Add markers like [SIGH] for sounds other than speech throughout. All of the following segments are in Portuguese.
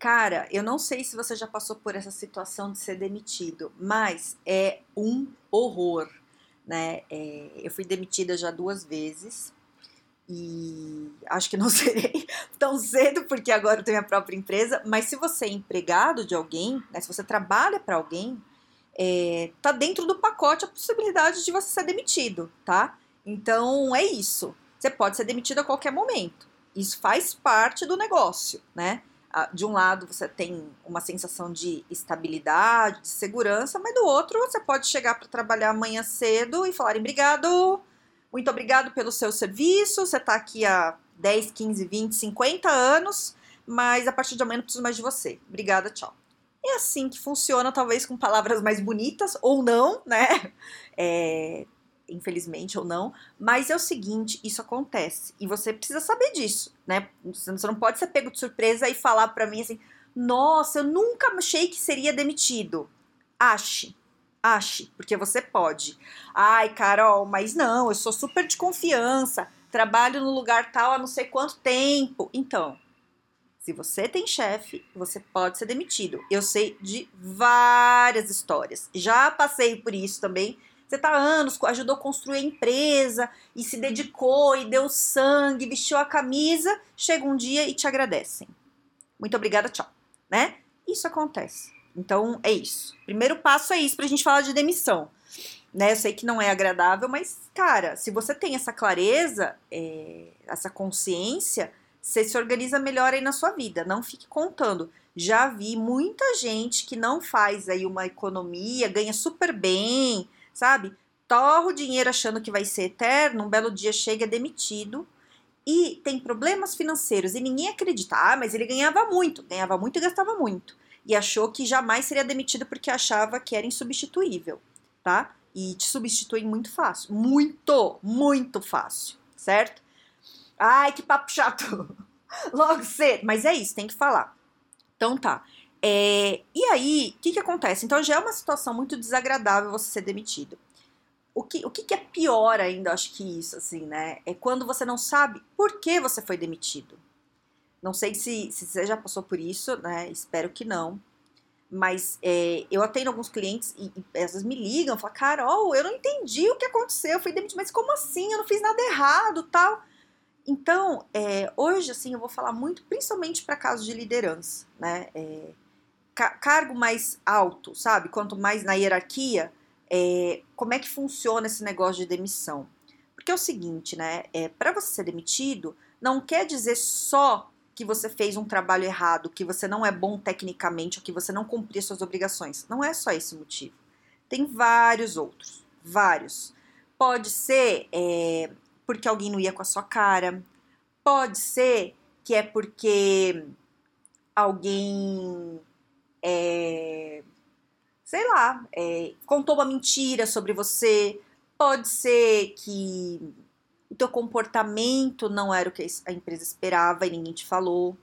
Cara, eu não sei se você já passou por essa situação de ser demitido, mas é um horror, né? É, eu fui demitida já duas vezes e acho que não [LAUGHS] serei tão cedo porque agora eu tenho minha própria empresa. Mas se você é empregado de alguém, né, se você trabalha para alguém, é, tá dentro do pacote a possibilidade de você ser demitido, tá? Então é isso. Você pode ser demitido a qualquer momento. Isso faz parte do negócio, né? De um lado você tem uma sensação de estabilidade, de segurança, mas do outro você pode chegar para trabalhar amanhã cedo e falar obrigado, muito obrigado pelo seu serviço, você está aqui há 10, 15, 20, 50 anos, mas a partir de amanhã não preciso mais de você. Obrigada, tchau. É assim que funciona, talvez com palavras mais bonitas ou não, né? [LAUGHS] É, infelizmente ou não, mas é o seguinte, isso acontece e você precisa saber disso, né? Você não pode ser pego de surpresa e falar para mim assim: "Nossa, eu nunca achei que seria demitido". Ache. Ache, porque você pode. Ai, Carol, mas não, eu sou super de confiança, trabalho no lugar tal há não sei quanto tempo. Então, se você tem chefe, você pode ser demitido. Eu sei de várias histórias. Já passei por isso também você está há anos, ajudou a construir a empresa e se dedicou e deu sangue, vestiu a camisa, chega um dia e te agradecem. Muito obrigada, tchau. Né? Isso acontece. Então é isso. Primeiro passo é isso para a gente falar de demissão. Né? Eu sei que não é agradável, mas, cara, se você tem essa clareza, é, essa consciência, você se organiza melhor aí na sua vida. Não fique contando. Já vi muita gente que não faz aí uma economia, ganha super bem, sabe? Torra o dinheiro achando que vai ser eterno, um belo dia chega, demitido e tem problemas financeiros e ninguém acredita. Ah, mas ele ganhava muito, ganhava muito e gastava muito. E achou que jamais seria demitido porque achava que era insubstituível, tá? E te substituem muito fácil. Muito, muito fácil, certo? Ai, que papo chato. [LAUGHS] Logo cedo. Mas é isso, tem que falar. Então tá. É, e aí, o que, que acontece? Então já é uma situação muito desagradável você ser demitido. O que, o que, que é pior ainda, acho que isso, assim, né? É quando você não sabe por que você foi demitido. Não sei se, se você já passou por isso, né? Espero que não. Mas é, eu atendo alguns clientes e, e às vezes me ligam, falam, Carol, eu não entendi o que aconteceu, eu fui demitido, mas como assim? Eu não fiz nada errado, tal. Então, é, hoje, assim, eu vou falar muito, principalmente para casos de liderança, né? É, cargo mais alto, sabe? Quanto mais na hierarquia, é, como é que funciona esse negócio de demissão? Porque é o seguinte, né? É, para você ser demitido, não quer dizer só que você fez um trabalho errado, que você não é bom tecnicamente ou que você não cumpriu suas obrigações. Não é só esse motivo. Tem vários outros, vários. Pode ser é, porque alguém não ia com a sua cara. Pode ser que é porque alguém é, sei lá, é, contou uma mentira sobre você, pode ser que o teu comportamento não era o que a empresa esperava e ninguém te falou,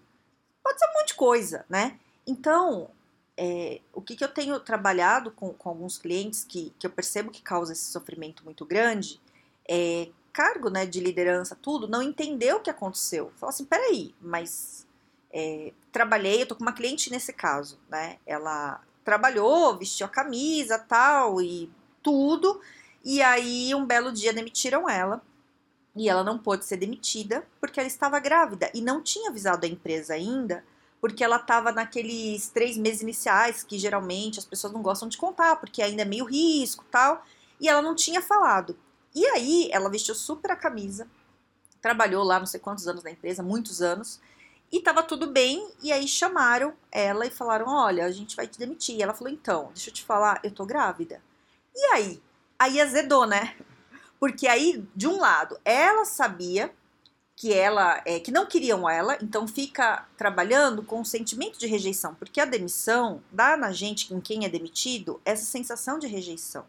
pode ser um monte de coisa, né? Então, é, o que, que eu tenho trabalhado com, com alguns clientes que, que eu percebo que causa esse sofrimento muito grande é cargo né, de liderança, tudo, não entendeu o que aconteceu. Fala assim, peraí, mas é, trabalhei, eu tô com uma cliente nesse caso, né? Ela trabalhou, vestiu a camisa, tal e tudo. E aí um belo dia demitiram ela e ela não pôde ser demitida porque ela estava grávida e não tinha avisado a empresa ainda, porque ela estava naqueles três meses iniciais que geralmente as pessoas não gostam de contar porque ainda é meio risco, tal. E ela não tinha falado. E aí ela vestiu super a camisa, trabalhou lá não sei quantos anos na empresa, muitos anos. E tava tudo bem, e aí chamaram ela e falaram: Olha, a gente vai te demitir. E ela falou: Então, deixa eu te falar, eu tô grávida. E aí? Aí azedou, né? Porque aí, de um lado, ela sabia que ela é, que não queriam ela, então fica trabalhando com o sentimento de rejeição, porque a demissão dá na gente, em quem é demitido, essa sensação de rejeição.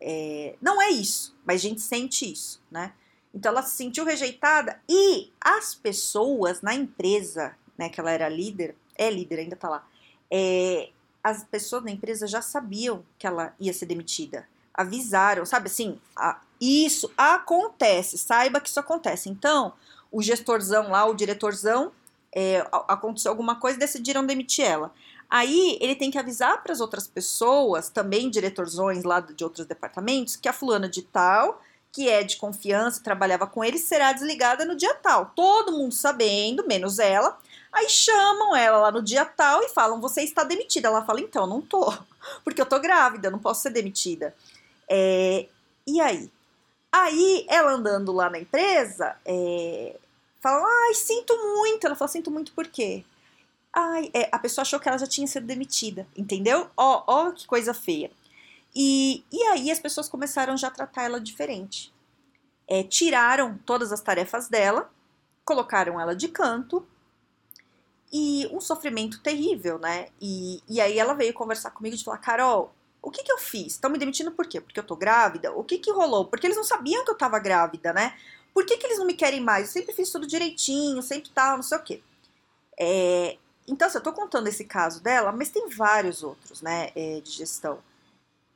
É, não é isso, mas a gente sente isso, né? Então ela se sentiu rejeitada e as pessoas na empresa, né, que ela era líder, é líder, ainda tá lá, é, as pessoas na empresa já sabiam que ela ia ser demitida. Avisaram, sabe assim, a, isso acontece, saiba que isso acontece. Então, o gestorzão lá, o diretorzão, é, aconteceu alguma coisa e decidiram demitir ela. Aí ele tem que avisar para as outras pessoas, também diretorzões lá de outros departamentos, que a fulana de tal, que é de confiança, trabalhava com ele, será desligada no dia tal. Todo mundo sabendo, menos ela. Aí chamam ela lá no dia tal e falam: Você está demitida. Ela fala: Então, não tô, [LAUGHS] porque eu tô grávida, não posso ser demitida. É, e aí? Aí ela andando lá na empresa, é, fala, ai, sinto muito. Ela fala, sinto muito por quê? Ai, é, a pessoa achou que ela já tinha sido demitida, entendeu? Ó, ó que coisa feia. E, e aí as pessoas começaram já a tratar ela diferente. É, tiraram todas as tarefas dela, colocaram ela de canto, e um sofrimento terrível, né? E, e aí ela veio conversar comigo de falar, Carol, o que que eu fiz? Estão me demitindo por quê? Porque eu tô grávida? O que que rolou? Porque eles não sabiam que eu tava grávida, né? Por que que eles não me querem mais? Eu sempre fiz tudo direitinho, sempre tal, não sei o quê. É, então, assim, eu tô contando esse caso dela, mas tem vários outros, né, é, de gestão.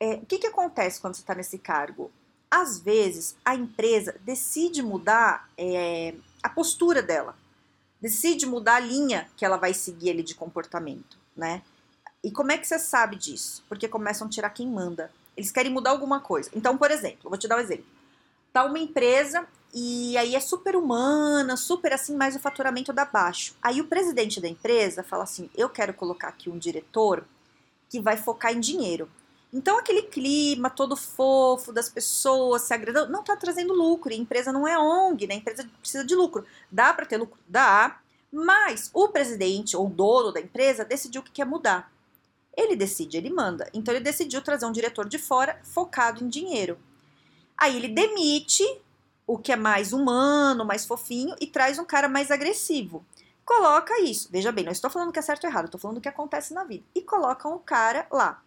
É, o que que acontece quando você tá nesse cargo? Às vezes, a empresa decide mudar é, a postura dela. Decide mudar a linha que ela vai seguir ali de comportamento, né? E como é que você sabe disso? Porque começam a tirar quem manda. Eles querem mudar alguma coisa. Então, por exemplo, vou te dar um exemplo. Tá uma empresa e aí é super humana, super assim, mas o faturamento dá baixo. Aí o presidente da empresa fala assim: "Eu quero colocar aqui um diretor que vai focar em dinheiro". Então aquele clima todo fofo das pessoas se agradando, não tá trazendo lucro. E a empresa não é ONG, né? A empresa precisa de lucro. Dá para ter lucro? Dá. Mas o presidente ou dono da empresa decidiu que quer mudar. Ele decide, ele manda. Então ele decidiu trazer um diretor de fora focado em dinheiro. Aí ele demite o que é mais humano, mais fofinho e traz um cara mais agressivo. Coloca isso. Veja bem, não estou falando que é certo ou errado, estou falando o que acontece na vida. E coloca um cara lá.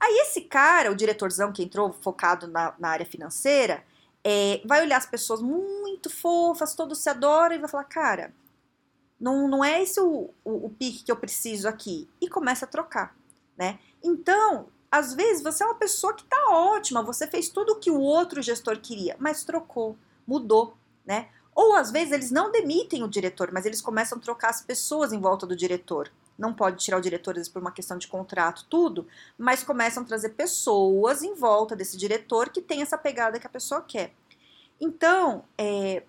Aí esse cara, o diretorzão que entrou focado na, na área financeira, é, vai olhar as pessoas muito fofas, todos se adoram e vai falar, cara, não, não é esse o, o, o pique que eu preciso aqui. E começa a trocar né? Então, às vezes você é uma pessoa que está ótima, você fez tudo o que o outro gestor queria, mas trocou, mudou, né? Ou às vezes eles não demitem o diretor, mas eles começam a trocar as pessoas em volta do diretor. Não pode tirar o diretor vezes, por uma questão de contrato, tudo, mas começam a trazer pessoas em volta desse diretor que tem essa pegada que a pessoa quer. Então, é,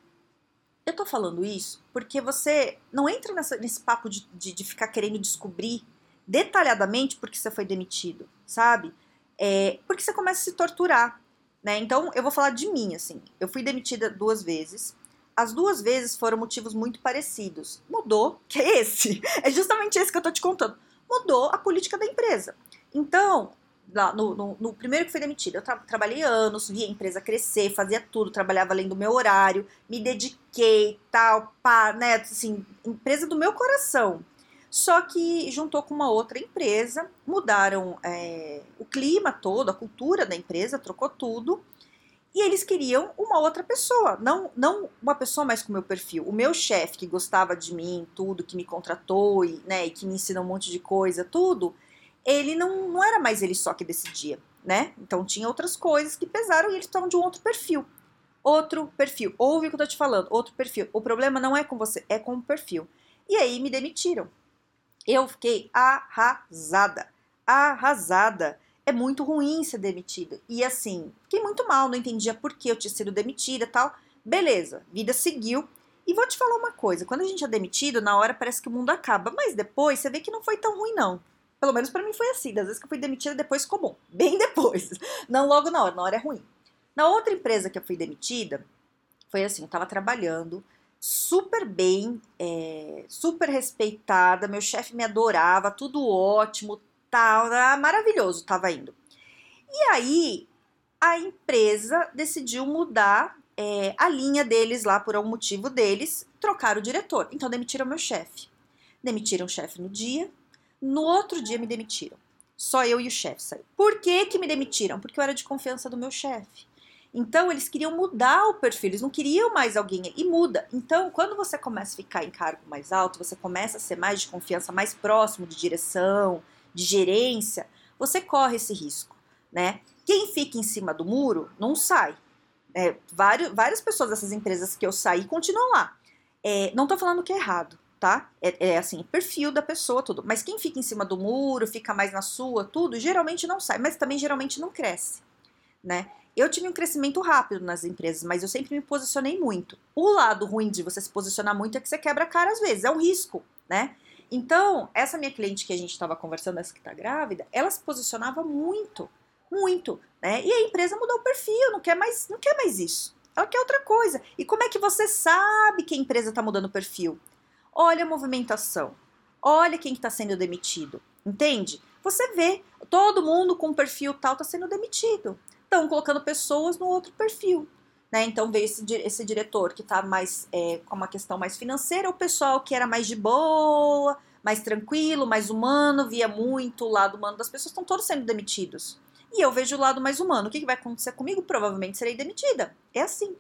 eu tô falando isso porque você não entra nessa, nesse papo de, de, de ficar querendo descobrir detalhadamente porque você foi demitido, sabe? É, porque você começa a se torturar, né? Então, eu vou falar de mim, assim. Eu fui demitida duas vezes. As duas vezes foram motivos muito parecidos. Mudou, que é esse. [LAUGHS] É justamente esse que eu tô te contando. Mudou a política da empresa. Então, lá no, no, no primeiro que fui demitida, eu tra trabalhei anos, vi a empresa crescer, fazia tudo, trabalhava além do meu horário, me dediquei, tal, pá, né? Assim, empresa do meu coração. Só que juntou com uma outra empresa, mudaram é, o clima todo, a cultura da empresa, trocou tudo. E eles queriam uma outra pessoa, não, não uma pessoa mais com o meu perfil. O meu chefe, que gostava de mim, tudo, que me contratou e, né, e que me ensinou um monte de coisa, tudo, ele não, não era mais ele só que decidia, né? Então tinha outras coisas que pesaram e eles precisavam de um outro perfil. Outro perfil. Ouve o que eu tô te falando, outro perfil. O problema não é com você, é com o perfil. E aí me demitiram. Eu fiquei arrasada. Arrasada. É muito ruim ser demitida. E assim, fiquei muito mal, não entendia por que eu tinha sido demitida tal. Beleza, vida seguiu. E vou te falar uma coisa: quando a gente é demitido, na hora parece que o mundo acaba. Mas depois você vê que não foi tão ruim, não. Pelo menos para mim foi assim. Das vezes que eu fui demitida, depois ficou bom. [LAUGHS] Bem depois. Não logo na hora, na hora é ruim. Na outra empresa que eu fui demitida, foi assim: eu tava trabalhando super bem, é, super respeitada, meu chefe me adorava, tudo ótimo, tal, tá, maravilhoso estava indo. E aí a empresa decidiu mudar é, a linha deles lá, por algum motivo deles, trocaram o diretor. Então demitiram meu chefe. Demitiram o chefe no dia, no outro dia me demitiram. Só eu e o chefe saíram. Por que, que me demitiram? Porque eu era de confiança do meu chefe. Então eles queriam mudar o perfil, eles não queriam mais alguém e muda. Então, quando você começa a ficar em cargo mais alto, você começa a ser mais de confiança, mais próximo de direção, de gerência, você corre esse risco, né? Quem fica em cima do muro não sai. É, vários, várias pessoas dessas empresas que eu saí continuam lá. É, não tô falando que é errado, tá? É, é, assim, perfil da pessoa, tudo. Mas quem fica em cima do muro, fica mais na sua, tudo, geralmente não sai, mas também geralmente não cresce, né? Eu tive um crescimento rápido nas empresas, mas eu sempre me posicionei muito. O lado ruim de você se posicionar muito é que você quebra a cara às vezes, é um risco, né? Então, essa minha cliente que a gente estava conversando, essa que está grávida, ela se posicionava muito, muito, né? E a empresa mudou o perfil, não quer mais, não quer mais isso. Ela quer outra coisa. E como é que você sabe que a empresa está mudando o perfil? Olha a movimentação. Olha quem está sendo demitido. Entende? Você vê, todo mundo com perfil tal está sendo demitido estão colocando pessoas no outro perfil. Né? Então veio esse, esse diretor que está mais é, com uma questão mais financeira, o pessoal que era mais de boa, mais tranquilo, mais humano, via muito o lado humano das pessoas, estão todos sendo demitidos. E eu vejo o lado mais humano. O que, que vai acontecer comigo? Provavelmente serei demitida. É assim.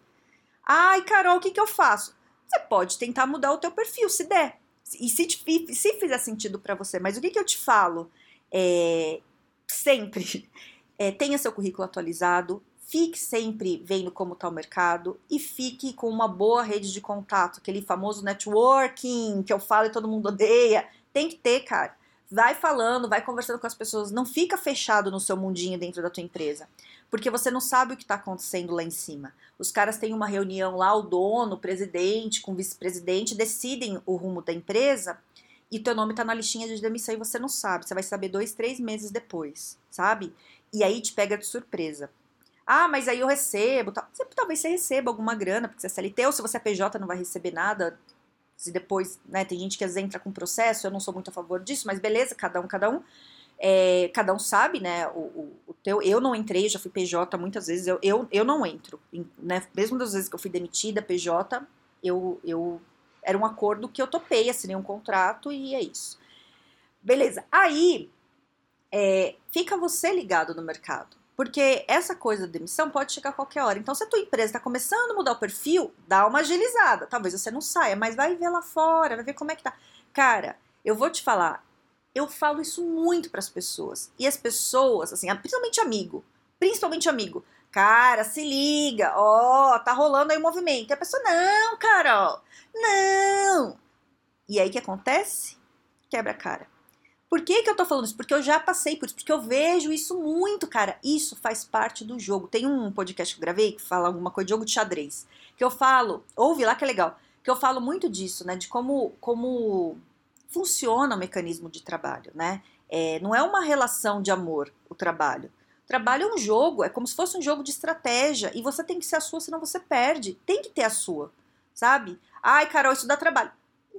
Ai, Carol, o que, que eu faço? Você pode tentar mudar o teu perfil, se der. E se, se fizer sentido para você. Mas o que, que eu te falo? É, sempre [LAUGHS] é, tenha seu currículo atualizado, fique sempre vendo como está o mercado e fique com uma boa rede de contato, aquele famoso networking que eu falo e todo mundo odeia. Tem que ter, cara. Vai falando, vai conversando com as pessoas, não fica fechado no seu mundinho dentro da tua empresa, porque você não sabe o que está acontecendo lá em cima. Os caras têm uma reunião lá, o dono, o presidente, com o vice-presidente, decidem o rumo da empresa e teu nome está na listinha de demissão e você não sabe. Você vai saber dois, três meses depois, sabe? e aí te pega de surpresa. Ah, mas aí eu recebo. Tal. Você, talvez você receba alguma grana, porque você é CLT, ou se você é PJ não vai receber nada. Se depois, né, tem gente que às vezes entra com processo, eu não sou muito a favor disso, mas beleza, cada um, cada um. É, cada um sabe, né, o, o, o, teu, eu não entrei, já fui PJ muitas vezes, eu, eu, eu não entro, né, mesmo das vezes que eu fui demitida, PJ, eu, eu, era um acordo que eu topei, assinei um contrato e é isso. Beleza, aí, é, fica você ligado no mercado. Porque essa coisa da demissão pode chegar a qualquer hora. Então, se a tua empresa está começando a mudar o perfil, dá uma agilizada. Talvez você não saia, mas vai ver lá fora, vai ver como é que tá. Cara, eu vou te falar, eu falo isso muito para as pessoas. E as pessoas, assim, principalmente amigo, principalmente amigo, cara, se liga, ó, tá rolando aí o um movimento. E a pessoa, não, Carol, não. E aí o que acontece? Quebra a cara. Por que, que eu tô falando isso? Porque eu já passei por isso, porque eu vejo isso muito, cara. Isso faz parte do jogo. Tem um podcast que eu gravei que fala alguma coisa de jogo de xadrez. Que eu falo, ouve lá que é legal. Que eu falo muito disso, né? De como, como funciona o mecanismo de trabalho, né? É, não é uma relação de amor o trabalho. O trabalho é um jogo, é como se fosse um jogo de estratégia. E você tem que ser a sua, senão você perde. Tem que ter a sua, sabe? Ai, Carol, isso dá trabalho.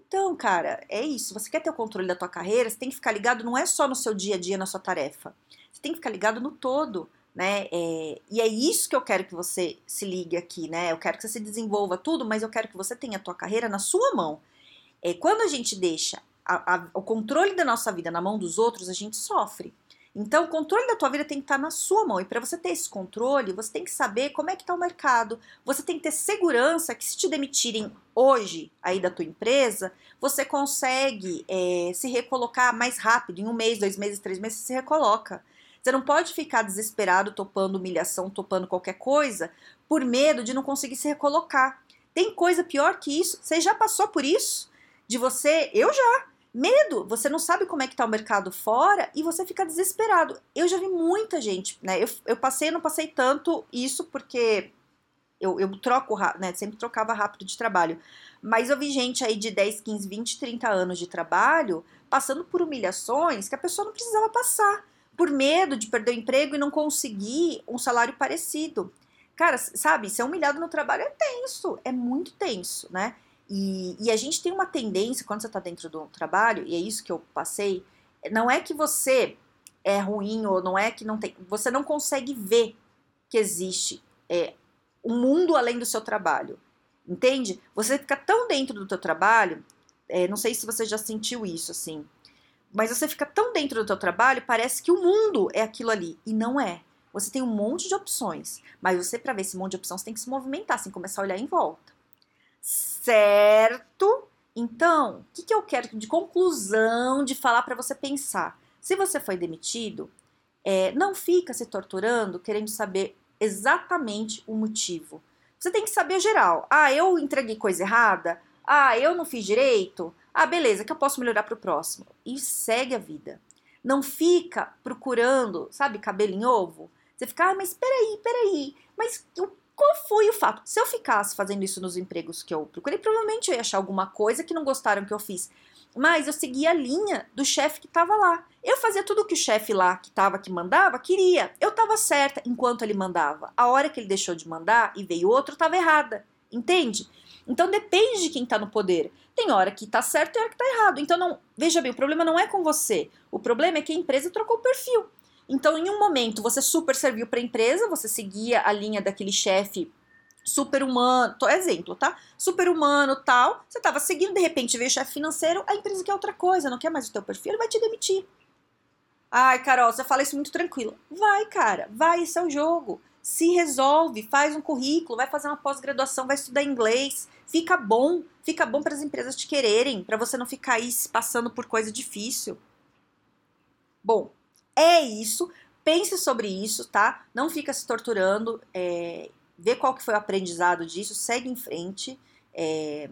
Então, cara, é isso. Você quer ter o controle da tua carreira, você tem que ficar ligado não é só no seu dia a dia, na sua tarefa. Você tem que ficar ligado no todo, né? É, e é isso que eu quero que você se ligue aqui, né? Eu quero que você se desenvolva tudo, mas eu quero que você tenha a tua carreira na sua mão. É, quando a gente deixa a, a, o controle da nossa vida na mão dos outros, a gente sofre. Então, o controle da tua vida tem que estar na sua mão. E para você ter esse controle, você tem que saber como é que está o mercado. Você tem que ter segurança que se te demitirem hoje aí da tua empresa, você consegue é, se recolocar mais rápido. Em um mês, dois meses, três meses, você se recoloca. Você não pode ficar desesperado, topando humilhação, topando qualquer coisa, por medo de não conseguir se recolocar. Tem coisa pior que isso. Você já passou por isso? De você, eu já medo, você não sabe como é que tá o mercado fora e você fica desesperado. Eu já vi muita gente, né? Eu, eu passei, não passei tanto isso porque eu, eu troco, né? Sempre trocava rápido de trabalho. Mas eu vi gente aí de 10, 15, 20, 30 anos de trabalho passando por humilhações que a pessoa não precisava passar, por medo de perder o emprego e não conseguir um salário parecido. Cara, sabe, ser humilhado no trabalho é tenso, é muito tenso, né? E, e a gente tem uma tendência, quando você está dentro do trabalho, e é isso que eu passei, não é que você é ruim ou não é que não tem. Você não consegue ver que existe é, um mundo além do seu trabalho. Entende? Você fica tão dentro do teu trabalho, é, não sei se você já sentiu isso assim, mas você fica tão dentro do teu trabalho, parece que o mundo é aquilo ali e não é. Você tem um monte de opções, mas você para ver esse monte de opções tem que se movimentar, tem que começar a olhar em volta. Certo? Então, o que, que eu quero de conclusão de falar para você pensar? Se você foi demitido, é, não fica se torturando querendo saber exatamente o motivo. Você tem que saber geral. Ah, eu entreguei coisa errada? Ah, eu não fiz direito? Ah, beleza, que eu posso melhorar para o próximo. E segue a vida. Não fica procurando, sabe, cabelo em ovo. Você fica, ah, mas peraí, peraí. Mas qual foi o fato? Se eu ficasse fazendo isso nos empregos que eu procurei, provavelmente eu ia achar alguma coisa que não gostaram que eu fiz. Mas eu seguia a linha do chefe que estava lá. Eu fazia tudo o que o chefe lá que estava que mandava queria. Eu estava certa enquanto ele mandava. A hora que ele deixou de mandar e veio outro, estava errada. Entende? Então depende de quem está no poder. Tem hora que está certo e hora que está errado. Então não, veja bem, o problema não é com você. O problema é que a empresa trocou o perfil. Então, em um momento, você super serviu para a empresa, você seguia a linha daquele chefe super humano, exemplo, tá? Super humano, tal. Você estava seguindo, de repente veio o chefe financeiro, a empresa quer outra coisa, não quer mais o teu perfil, ele vai te demitir. Ai, Carol, você fala isso muito tranquilo. Vai, cara, vai, esse é o jogo. Se resolve, faz um currículo, vai fazer uma pós-graduação, vai estudar inglês. Fica bom, fica bom para as empresas te quererem, para você não ficar aí passando por coisa difícil. Bom, é isso. Pense sobre isso, tá? Não fica se torturando. É, vê qual que foi o aprendizado disso, segue em frente. É,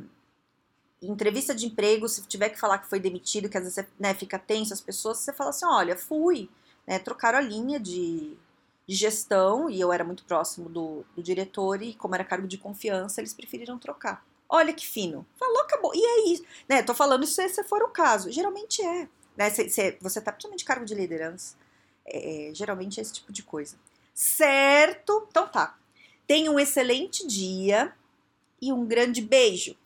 entrevista de emprego, se tiver que falar que foi demitido, que às vezes né, fica tenso as pessoas, você fala assim, olha, fui, né, trocaram a linha de, de gestão e eu era muito próximo do, do, diretor e como era cargo de confiança, eles preferiram trocar. Olha que fino. Falou, acabou. E é isso. Né, tô falando isso se, se for o caso. Geralmente é. Né, se, se você tá principalmente cargo de liderança. É, geralmente é esse tipo de coisa. Certo? Então tá. Tenha um excelente dia e um grande beijo.